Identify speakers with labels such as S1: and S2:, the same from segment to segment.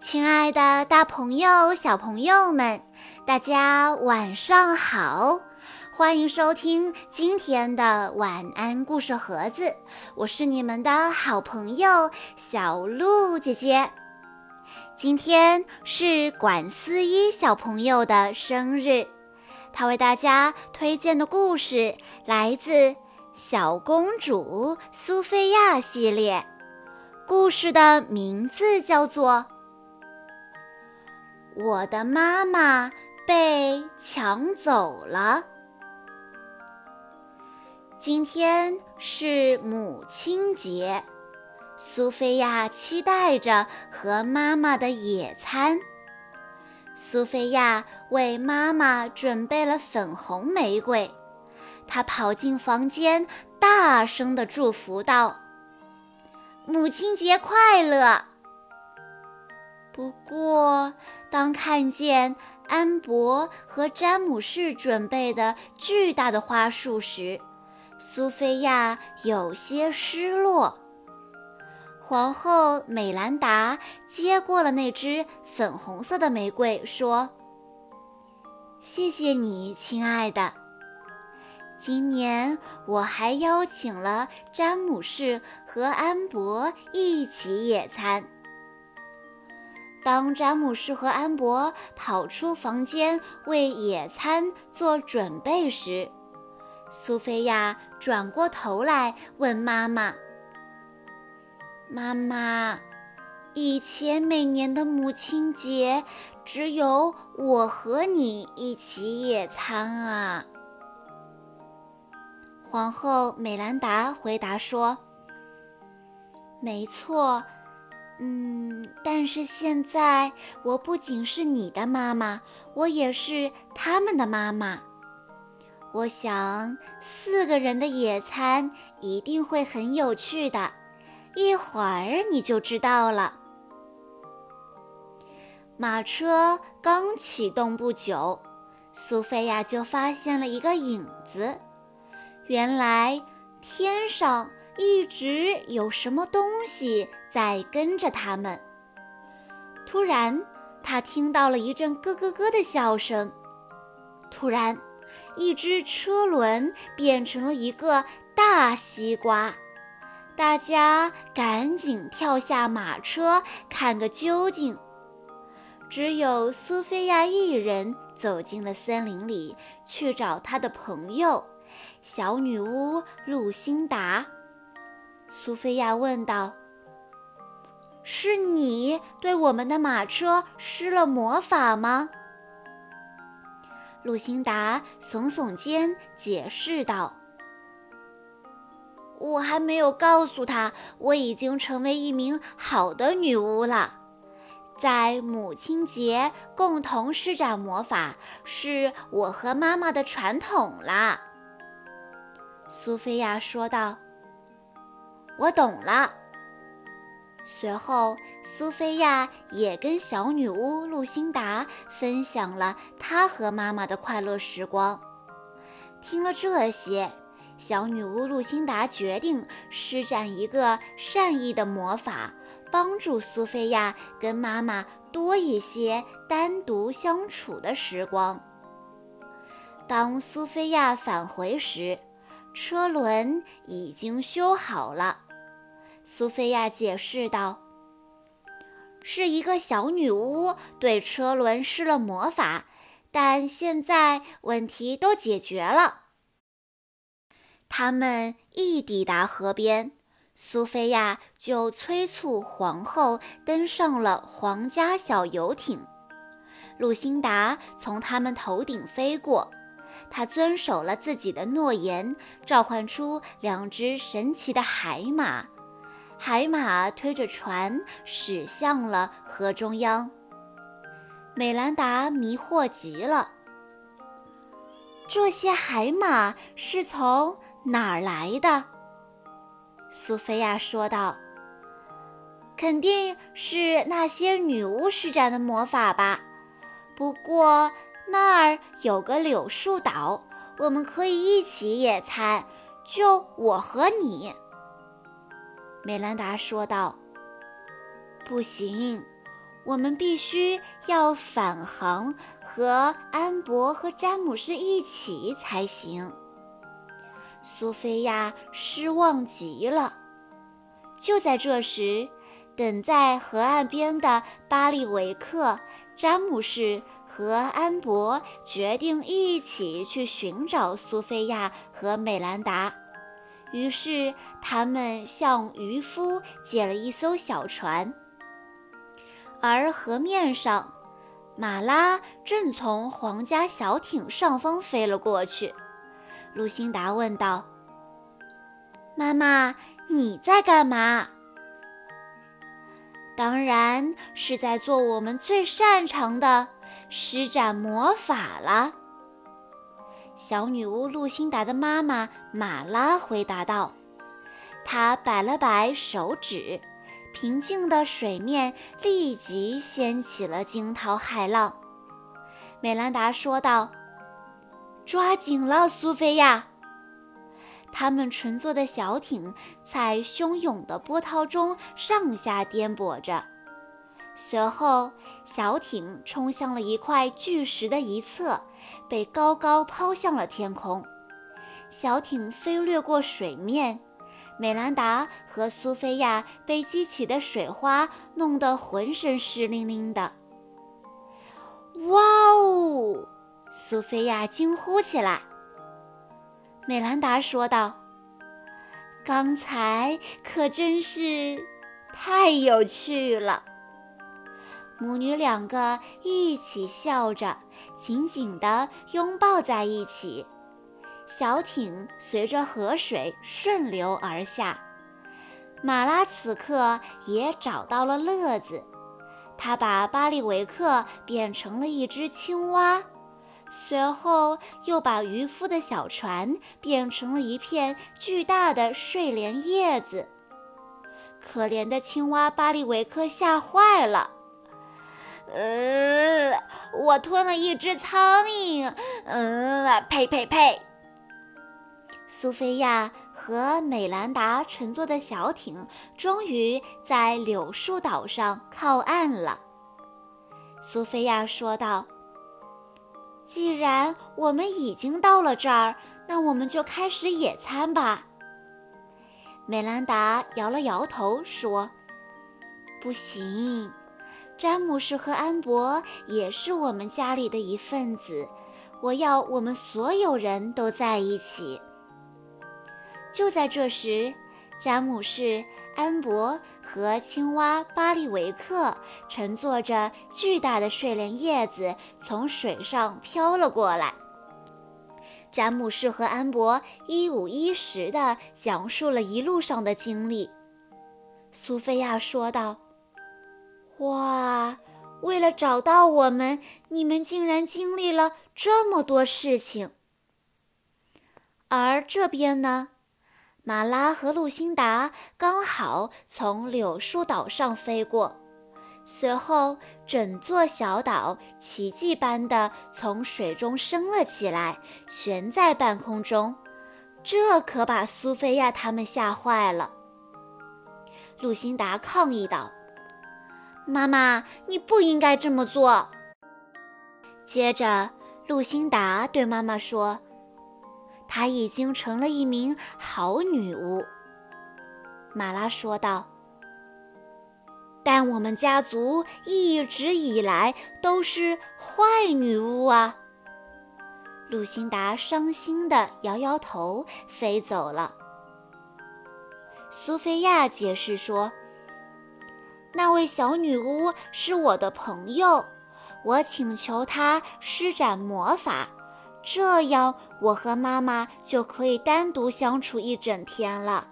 S1: 亲爱的，大朋友、小朋友们，大家晚上好！欢迎收听今天的晚安故事盒子，我是你们的好朋友小鹿姐姐。今天是管思一小朋友的生日，他为大家推荐的故事来自《小公主苏菲亚》系列，故事的名字叫做。我的妈妈被抢走了。今天是母亲节，苏菲亚期待着和妈妈的野餐。苏菲亚为妈妈准备了粉红玫瑰，她跑进房间，大声地祝福道：“母亲节快乐！”不过，当看见安博和詹姆士准备的巨大的花束时，苏菲亚有些失落。皇后美兰达接过了那只粉红色的玫瑰，说：“谢谢你，亲爱的。今年我还邀请了詹姆士和安博一起野餐。”当詹姆士和安博跑出房间为野餐做准备时，苏菲亚转过头来问妈妈：“妈妈，以前每年的母亲节只有我和你一起野餐啊？”皇后美兰达回答说：“没错。”嗯，但是现在我不仅是你的妈妈，我也是他们的妈妈。我想四个人的野餐一定会很有趣的，一会儿你就知道了。马车刚启动不久，苏菲亚就发现了一个影子，原来天上。一直有什么东西在跟着他们。突然，他听到了一阵咯咯咯的笑声。突然，一只车轮变成了一个大西瓜。大家赶紧跳下马车，看个究竟。只有苏菲亚一人走进了森林里，去找她的朋友小女巫露辛达。苏菲亚问道：“是你对我们的马车施了魔法吗？”露辛达耸耸肩，解释道：“我还没有告诉他，我已经成为一名好的女巫了。在母亲节共同施展魔法，是我和妈妈的传统啦。”苏菲亚说道。我懂了。随后，苏菲亚也跟小女巫露辛达分享了她和妈妈的快乐时光。听了这些，小女巫露辛达决定施展一个善意的魔法，帮助苏菲亚跟妈妈多一些单独相处的时光。当苏菲亚返回时，车轮已经修好了。苏菲亚解释道：“是一个小女巫对车轮施了魔法，但现在问题都解决了。”他们一抵达河边，苏菲亚就催促皇后登上了皇家小游艇。露辛达从他们头顶飞过，她遵守了自己的诺言，召唤出两只神奇的海马。海马推着船驶向了河中央。美兰达迷惑极了，这些海马是从哪儿来的？苏菲亚说道：“肯定是那些女巫施展的魔法吧。不过那儿有个柳树岛，我们可以一起野餐，就我和你。”美兰达说道：“不行，我们必须要返航，和安博和詹姆士一起才行。苏菲亚失望极了。就在这时，等在河岸边的巴利维克、詹姆士和安博决定一起去寻找苏菲亚和美兰达。于是，他们向渔夫借了一艘小船。而河面上，马拉正从皇家小艇上方飞了过去。露辛达问道：“妈妈，你在干嘛？”“当然是在做我们最擅长的施展魔法了。”小女巫露辛达的妈妈马拉回答道。她摆了摆手指。平静的水面立即掀起了惊涛骇浪。美兰达说道：“抓紧了，苏菲亚！”他们乘坐的小艇在汹涌的波涛中上下颠簸着。随后，小艇冲向了一块巨石的一侧，被高高抛向了天空。小艇飞掠过水面。美兰达和苏菲亚被激起的水花弄得浑身湿淋淋的。哇哦！苏菲亚惊呼起来。美兰达说道：“刚才可真是太有趣了。”母女两个一起笑着，紧紧地拥抱在一起。小艇随着河水顺流而下，马拉此刻也找到了乐子。他把巴利维克变成了一只青蛙，随后又把渔夫的小船变成了一片巨大的睡莲叶子。可怜的青蛙巴利维克吓坏了，呃，我吞了一只苍蝇，嗯，呸呸呸！苏菲亚和美兰达乘坐的小艇终于在柳树岛上靠岸了。苏菲亚说道：“既然我们已经到了这儿，那我们就开始野餐吧。”美兰达摇了摇头说：“不行，詹姆士和安博也是我们家里的一份子，我要我们所有人都在一起。”就在这时，詹姆士、安博和青蛙巴利维克乘坐着巨大的睡莲叶子从水上飘了过来。詹姆士和安博一五一十地讲述了一路上的经历。苏菲亚说道：“哇，为了找到我们，你们竟然经历了这么多事情。”而这边呢？马拉和露辛达刚好从柳树岛上飞过，随后整座小岛奇迹般的从水中升了起来，悬在半空中。这可把苏菲亚他们吓坏了。露辛达抗议道：“妈妈，你不应该这么做。”接着，露辛达对妈妈说。她已经成了一名好女巫，马拉说道。但我们家族一直以来都是坏女巫啊！露辛达伤心地摇摇头，飞走了。苏菲亚解释说：“那位小女巫是我的朋友，我请求她施展魔法。”这样，我和妈妈就可以单独相处一整天了。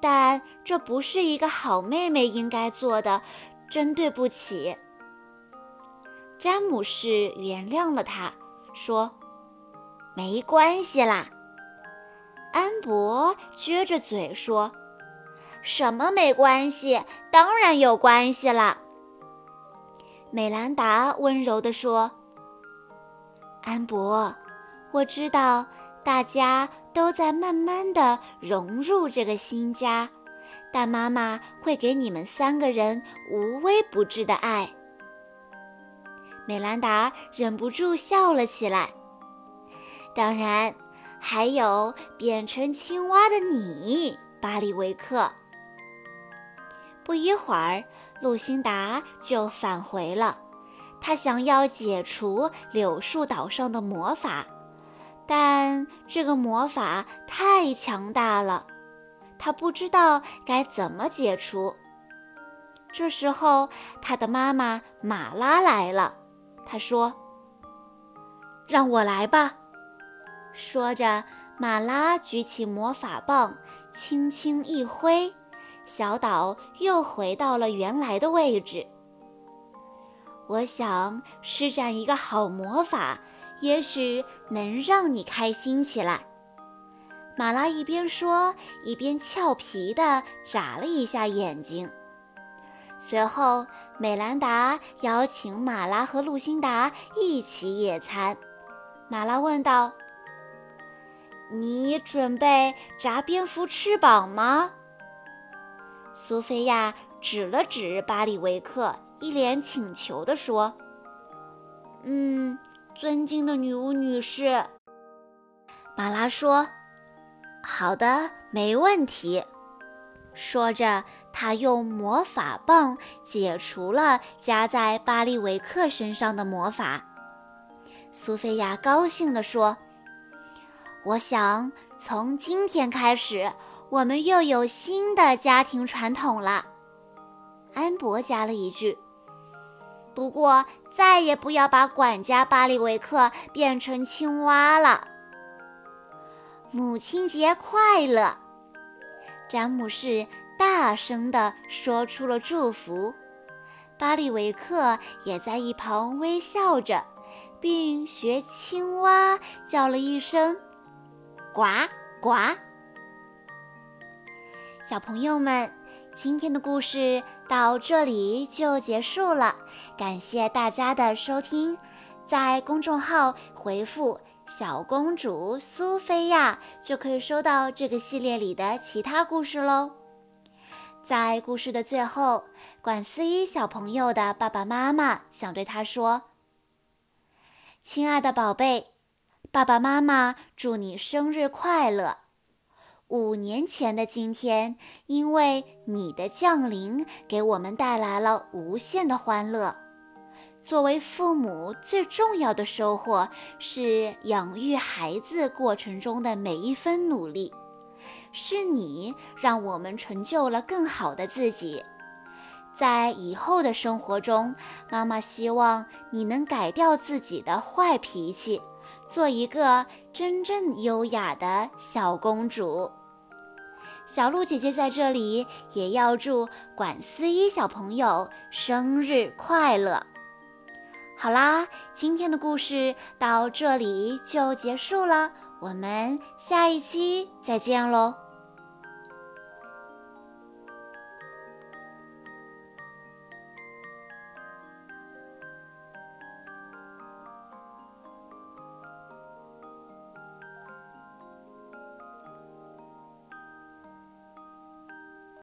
S1: 但这不是一个好妹妹应该做的，真对不起。詹姆士原谅了他，说：“没关系啦。”安博撅着嘴说：“什么没关系？当然有关系啦。”美兰达温柔地说：“安博。”我知道大家都在慢慢的融入这个新家，但妈妈会给你们三个人无微不至的爱。美兰达忍不住笑了起来。当然，还有变成青蛙的你，巴里维克。不一会儿，露辛达就返回了。他想要解除柳树岛上的魔法，但这个魔法太强大了，他不知道该怎么解除。这时候，他的妈妈马拉来了。他说：“让我来吧。”说着，马拉举起魔法棒，轻轻一挥，小岛又回到了原来的位置。我想施展一个好魔法，也许能让你开心起来。马拉一边说，一边俏皮地眨了一下眼睛。随后，美兰达邀请马拉和露辛达一起野餐。马拉问道：“你准备炸蝙蝠翅膀吗？”苏菲亚指了指巴里维克。一脸请求地说：“嗯，尊敬的女巫女士。”马拉说：“好的，没问题。”说着，他用魔法棒解除了加在巴利维克身上的魔法。苏菲亚高兴地说：“我想从今天开始，我们又有新的家庭传统了。”安博加了一句。不过，再也不要把管家巴里维克变成青蛙了。母亲节快乐！詹姆士大声地说出了祝福，巴里维克也在一旁微笑着，并学青蛙叫了一声“呱呱”。小朋友们。今天的故事到这里就结束了，感谢大家的收听。在公众号回复“小公主苏菲亚”就可以收到这个系列里的其他故事喽。在故事的最后，管思一小朋友的爸爸妈妈想对他说：“亲爱的宝贝，爸爸妈妈祝你生日快乐。”五年前的今天，因为你的降临，给我们带来了无限的欢乐。作为父母，最重要的收获是养育孩子过程中的每一分努力。是你让我们成就了更好的自己。在以后的生活中，妈妈希望你能改掉自己的坏脾气，做一个真正优雅的小公主。小鹿姐姐在这里也要祝管思一小朋友生日快乐。好啦，今天的故事到这里就结束了，我们下一期再见喽。